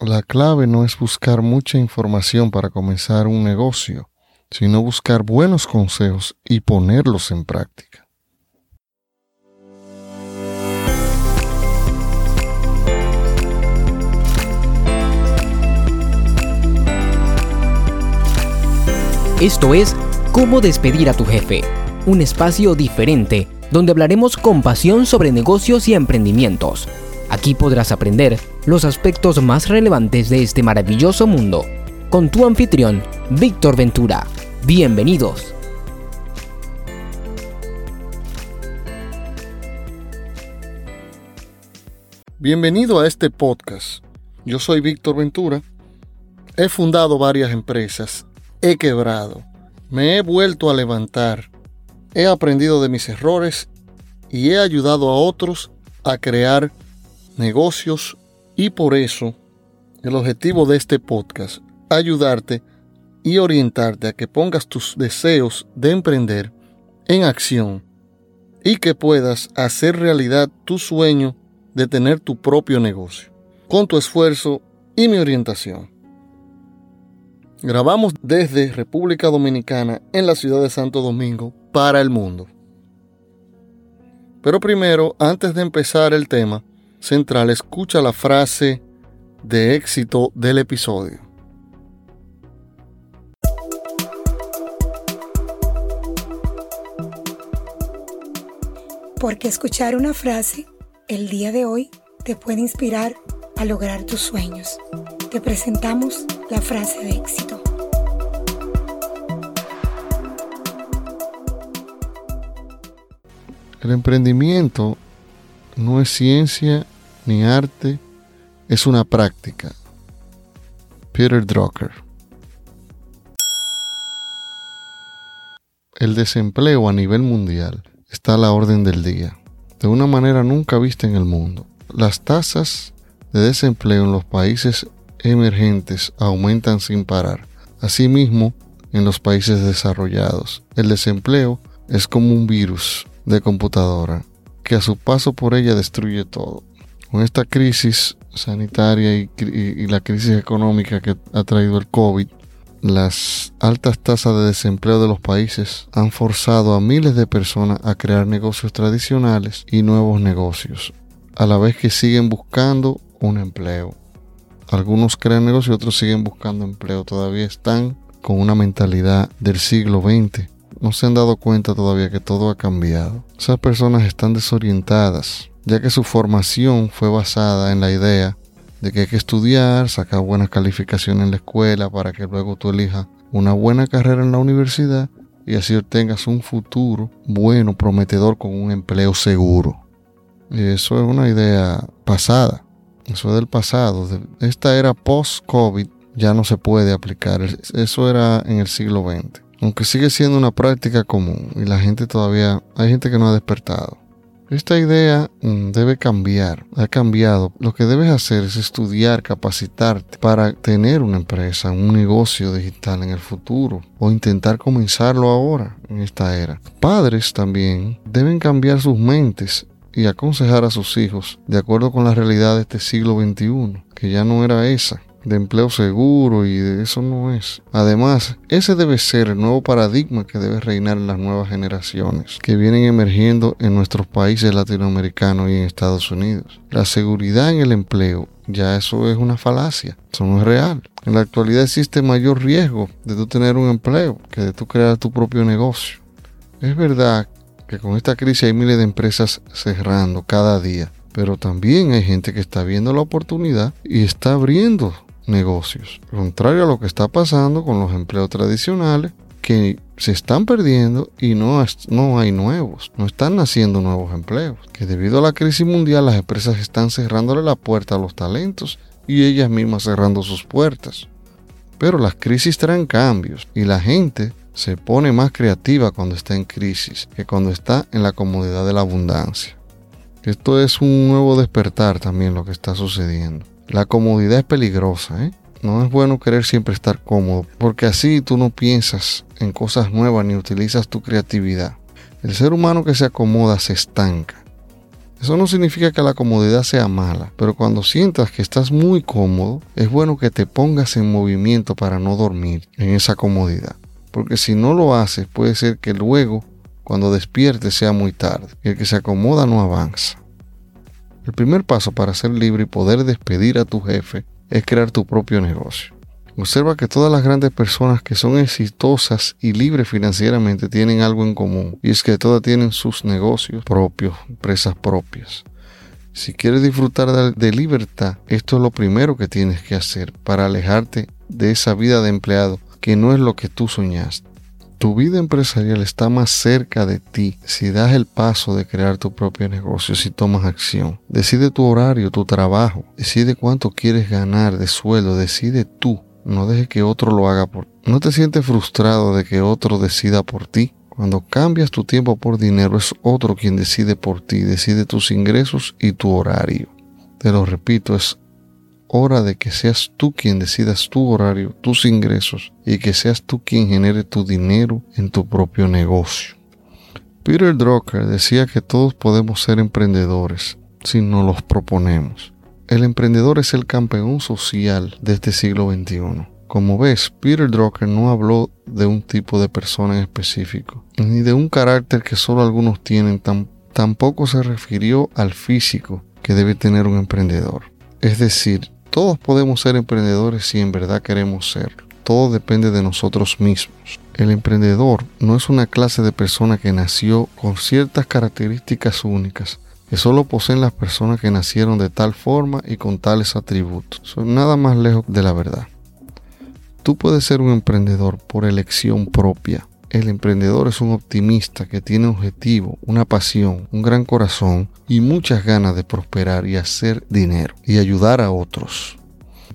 La clave no es buscar mucha información para comenzar un negocio, sino buscar buenos consejos y ponerlos en práctica. Esto es Cómo despedir a tu jefe, un espacio diferente donde hablaremos con pasión sobre negocios y emprendimientos Aquí podrás aprender los aspectos más relevantes de este maravilloso mundo con tu anfitrión, Víctor Ventura. Bienvenidos. Bienvenido a este podcast. Yo soy Víctor Ventura. He fundado varias empresas. He quebrado. Me he vuelto a levantar. He aprendido de mis errores y he ayudado a otros a crear negocios y por eso el objetivo de este podcast, ayudarte y orientarte a que pongas tus deseos de emprender en acción y que puedas hacer realidad tu sueño de tener tu propio negocio, con tu esfuerzo y mi orientación. Grabamos desde República Dominicana en la ciudad de Santo Domingo para el mundo. Pero primero, antes de empezar el tema, central, escucha la frase de éxito del episodio. Porque escuchar una frase el día de hoy te puede inspirar a lograr tus sueños. Te presentamos la frase de éxito. El emprendimiento no es ciencia ni arte, es una práctica. Peter Drucker. El desempleo a nivel mundial está a la orden del día, de una manera nunca vista en el mundo. Las tasas de desempleo en los países emergentes aumentan sin parar. Asimismo, en los países desarrollados, el desempleo es como un virus de computadora que a su paso por ella destruye todo. Con esta crisis sanitaria y, la crisis económica que ha traído el COVID, las altas tasas de desempleo de los países han forzado a miles de personas a crear negocios tradicionales y nuevos negocios, a la vez que siguen buscando un empleo. Algunos crean negocios, otros siguen buscando empleo, todavía están con una mentalidad del siglo XX no se han dado cuenta todavía que todo ha cambiado. Esas personas están desorientadas, ya que su formación fue basada en la idea de que hay que estudiar, sacar buenas calificaciones en la escuela para que luego tú elijas una buena carrera en la universidad y así obtengas un futuro bueno, prometedor con un empleo seguro. Eso es una idea pasada. Eso es del pasado. Esta era post-COVID ya no se puede aplicar. Eso era en el siglo XX aunque sigue siendo una práctica común y la gente todavía, hay gente que no ha despertado. Esta idea mm, debe cambiar, ha cambiado. Lo que debes hacer es estudiar, capacitarte para tener una empresa, un negocio digital en el futuro o intentar comenzarlo ahora, en esta era. Padres también deben cambiar sus mentes y aconsejar a sus hijos de acuerdo con la realidad de este siglo XXI, que ya no era esa de empleo seguro y de eso no es. Además, ese debe ser el nuevo paradigma que debe reinar en las nuevas generaciones que vienen emergiendo en nuestros países latinoamericanos y en Estados Unidos. La seguridad en el empleo, ya eso es una falacia, eso no es real. En la actualidad existe mayor riesgo de tú tener un empleo que de tú crear tu propio negocio. Es verdad que con esta crisis hay miles de empresas cerrando cada día, pero también hay gente que está viendo la oportunidad y está abriendo negocios. Contrario a lo que está pasando con los empleos tradicionales, que se están perdiendo y no, no hay nuevos, no están naciendo nuevos empleos. Que debido a la crisis mundial las empresas están cerrándole la puerta a los talentos y ellas mismas cerrando sus puertas. Pero las crisis traen cambios y la gente se pone más creativa cuando está en crisis que cuando está en la comodidad de la abundancia. Esto es un nuevo despertar también lo que está sucediendo. La comodidad es peligrosa, ¿eh? No es bueno querer siempre estar cómodo, porque así tú no piensas en cosas nuevas ni utilizas tu creatividad. El ser humano que se acomoda se estanca. Eso no significa que la comodidad sea mala, pero cuando sientas que estás muy cómodo, es bueno que te pongas en movimiento para no dormir en esa comodidad. Porque si no lo haces, puede ser que luego, cuando despiertes, sea muy tarde. Y el que se acomoda no avanza. El primer paso para ser libre y poder despedir a tu jefe es crear tu propio negocio. Observa que todas las grandes personas que son exitosas y libres financieramente tienen algo en común, y es que todas tienen sus negocios propios, empresas propias. Si quieres disfrutar de libertad, esto es lo primero que tienes que hacer para alejarte de esa vida de empleado que no es lo que tú soñaste. Tu vida empresarial está más cerca de ti si das el paso de crear tu propio negocio, si tomas acción. Decide tu horario, tu trabajo, decide cuánto quieres ganar de sueldo, decide tú no dejes que otro lo haga por ti. No te sientes frustrado de que otro decida por ti. Cuando cambias tu tiempo por dinero es otro quien decide por ti, decide tus ingresos y tu horario. Te lo repito, es hora de que seas tú quien decidas tu horario, tus ingresos y que seas tú quien genere tu dinero en tu propio negocio. Peter Drucker decía que todos podemos ser emprendedores si nos los proponemos. El emprendedor es el campeón social de este siglo XXI. Como ves, Peter Drucker no habló de un tipo de persona en específico, ni de un carácter que solo algunos tienen, tampoco se refirió al físico que debe tener un emprendedor. Es decir, todos podemos ser emprendedores si en verdad queremos serlo. Todo depende de nosotros mismos. El emprendedor no es una clase de persona que nació con ciertas características únicas, que solo poseen las personas que nacieron de tal forma y con tales atributos. Son nada más lejos de la verdad. Tú puedes ser un emprendedor por elección propia. El emprendedor es un optimista que tiene objetivo, una pasión, un gran corazón y muchas ganas de prosperar y hacer dinero y ayudar a otros.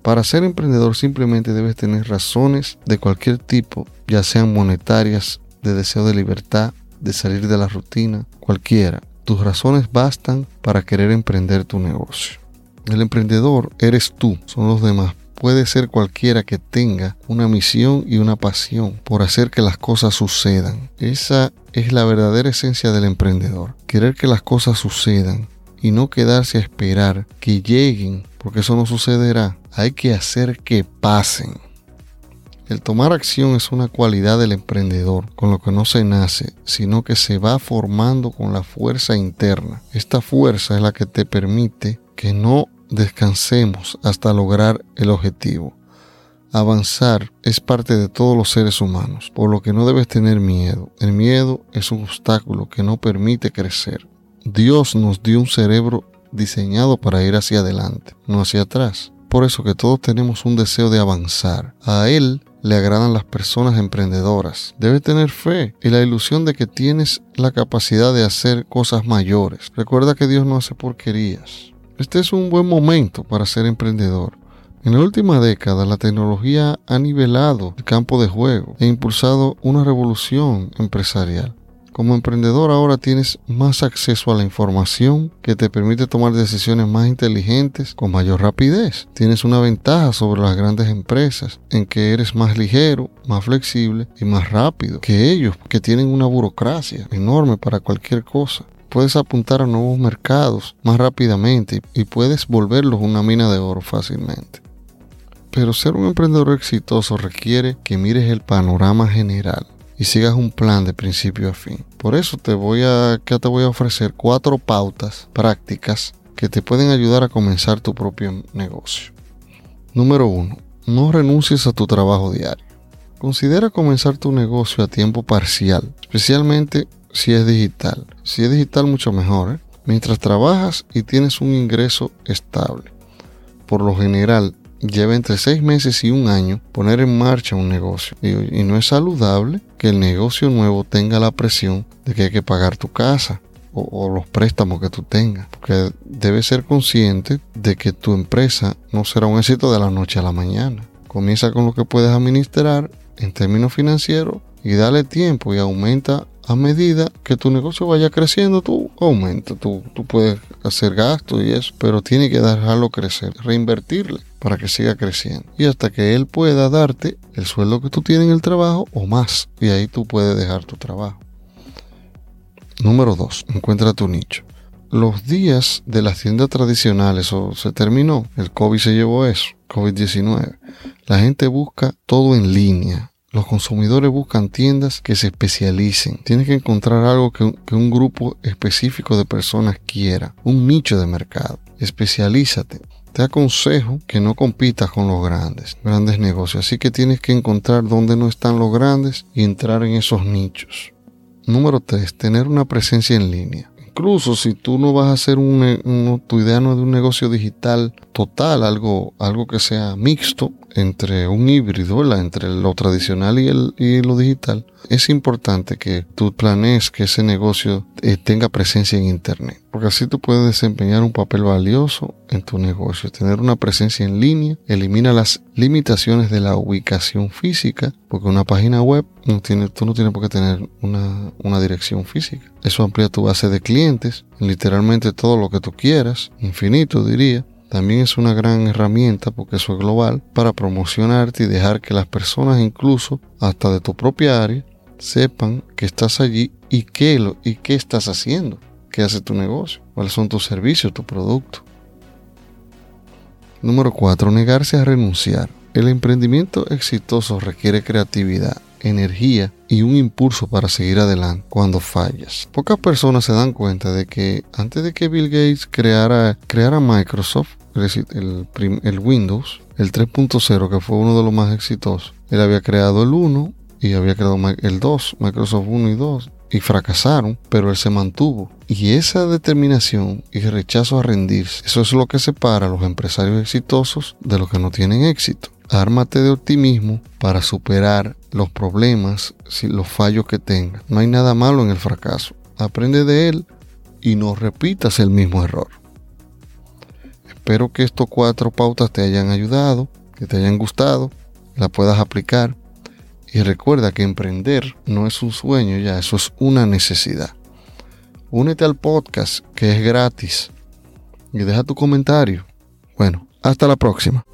Para ser emprendedor simplemente debes tener razones de cualquier tipo, ya sean monetarias, de deseo de libertad, de salir de la rutina, cualquiera tus razones bastan para querer emprender tu negocio. El emprendedor eres tú, son los demás. Puede ser cualquiera que tenga una misión y una pasión por hacer que las cosas sucedan. Esa es la verdadera esencia del emprendedor. Querer que las cosas sucedan y no quedarse a esperar que lleguen, porque eso no sucederá. Hay que hacer que pasen. El tomar acción es una cualidad del emprendedor, con lo que no se nace, sino que se va formando con la fuerza interna. Esta fuerza es la que te permite que no descansemos hasta lograr el objetivo. Avanzar es parte de todos los seres humanos, por lo que no debes tener miedo. El miedo es un obstáculo que no permite crecer. Dios nos dio un cerebro diseñado para ir hacia adelante, no hacia atrás. Por eso que todos tenemos un deseo de avanzar. A Él le agradan las personas emprendedoras. Debes tener fe y la ilusión de que tienes la capacidad de hacer cosas mayores. Recuerda que Dios no hace porquerías. Este es un buen momento para ser emprendedor. En la última década la tecnología ha nivelado el campo de juego e impulsado una revolución empresarial. Como emprendedor ahora tienes más acceso a la información que te permite tomar decisiones más inteligentes con mayor rapidez. Tienes una ventaja sobre las grandes empresas en que eres más ligero, más flexible y más rápido que ellos que tienen una burocracia enorme para cualquier cosa. Puedes apuntar a nuevos mercados más rápidamente y puedes volverlos una mina de oro fácilmente. Pero ser un emprendedor exitoso requiere que mires el panorama general y sigas un plan de principio a fin. Por eso te voy a, te voy a ofrecer cuatro pautas prácticas que te pueden ayudar a comenzar tu propio negocio. Número 1. No renuncies a tu trabajo diario. Considera comenzar tu negocio a tiempo parcial, especialmente si es digital. Si es digital mucho mejor, ¿eh? mientras trabajas y tienes un ingreso estable. Por lo general, lleva entre seis meses y un año poner en marcha un negocio. Y, no es saludable que el negocio nuevo tenga la presión de que hay que pagar tu casa o, o, los préstamos que tú tengas. Porque debes ser consciente de que tu empresa no será un éxito de la noche a la mañana. Comienza con lo que puedes administrar en términos financieros y dale tiempo y aumenta a medida que tu negocio vaya creciendo, tú aumenta, tú, tú puedes hacer gastos y eso, pero tiene que dejarlo crecer, reinvertirle para que siga creciendo. Y hasta que él pueda darte el sueldo que tú tienes en el trabajo o más. Y ahí tú puedes dejar tu trabajo. Número 2. Encuentra tu nicho. los días de las tiendas tradicionales o se terminó. El COVID se llevó eso, COVID-19. La gente busca todo en línea. Los consumidores buscan tiendas que se especialicen. Tienes que encontrar algo que, un grupo específico de personas quiera, un nicho de mercado. Especialízate. Te aconsejo que no compitas con los grandes, grandes negocios. Así que tienes que encontrar dónde no están los grandes y entrar en esos nichos. Número 3. Tener una presencia en línea. Incluso si tú no vas a hacer un, tu idea no es de un negocio digital total, algo, algo que sea mixto, entre un híbrido, entre lo tradicional y, el, y lo digital, es importante que tú planees que ese negocio eh, tenga presencia en Internet. Porque así tú puedes desempeñar un papel valioso en tu negocio. Tener una presencia en línea elimina las limitaciones de la ubicación física, porque una página web no tiene, tú no tienes por qué tener una, una dirección física. Eso amplía tu base de clientes, literalmente todo lo que tú quieras, infinito diría también es una gran herramienta porque eso es global para promocionarte y dejar que las personas incluso hasta de tu propia área sepan que estás allí y qué, lo, y qué estás haciendo, qué hace tu negocio, cuáles son tus servicios, tu producto. Número 4. Negarse a renunciar. El emprendimiento exitoso requiere creatividad, energía y un impulso para seguir adelante cuando fallas. Pocas personas se dan cuenta de que antes de que Bill Gates creara, creara Microsoft, el, el Windows, el 3.0, que fue uno de los más exitosos. Él había creado el 1 y había creado el 2, Microsoft 1 y 2, y fracasaron, pero él se mantuvo. Y esa determinación y rechazo a rendirse, eso es lo que separa a los empresarios exitosos de los que no tienen éxito. Ármate de optimismo para superar los problemas, los fallos que tengas. No hay nada malo en el fracaso. Aprende de él y no repitas el mismo error. Espero que estos cuatro pautas te hayan ayudado, que te hayan gustado, la puedas aplicar. Y recuerda que emprender no es un sueño ya, eso es una necesidad. Únete al podcast que es gratis y deja tu comentario. Bueno, hasta la próxima.